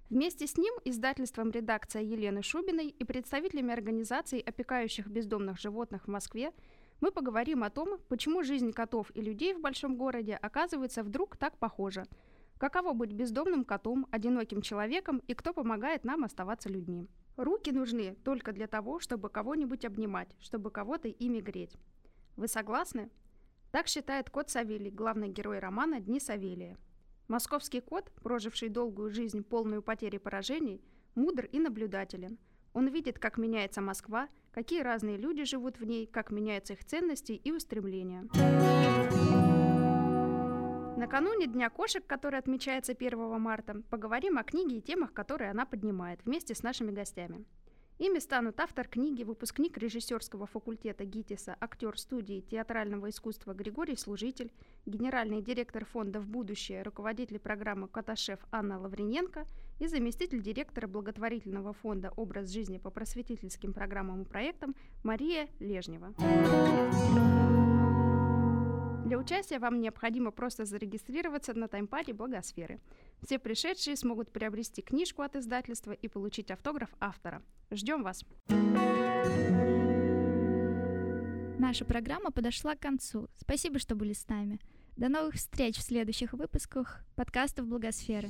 [SPEAKER 12] Вместе с ним издательством редакция Елены Шубиной и представителями организаций, опекающих бездомных животных в Москве, мы поговорим о том, почему жизнь котов и людей в большом городе оказывается вдруг так похожа. Каково быть бездомным котом, одиноким человеком и кто помогает нам оставаться людьми. Руки нужны только для того, чтобы кого-нибудь обнимать, чтобы кого-то ими греть. Вы согласны? Так считает кот Савелий, главный герой романа «Дни Савелия». Московский кот, проживший долгую жизнь, полную потери поражений, мудр и наблюдателен. Он видит, как меняется Москва, какие разные люди живут в ней, как меняются их ценности и устремления. Накануне Дня кошек, который отмечается 1 марта, поговорим о книге и темах, которые она поднимает, вместе с нашими гостями. Ими станут автор книги, выпускник режиссерского факультета ГИТИСа, актер студии театрального искусства Григорий Служитель, генеральный директор фонда «В будущее», руководитель программы «Котошеф» Анна Лаврененко и заместитель директора благотворительного фонда «Образ жизни» по просветительским программам и проектам Мария Лежнева. Для участия вам необходимо просто зарегистрироваться на таймпаде Благосферы. Все пришедшие смогут приобрести книжку от издательства и получить автограф автора. Ждем вас!
[SPEAKER 2] Наша программа подошла к концу. Спасибо, что были с нами. До новых встреч в следующих выпусках подкастов Благосферы.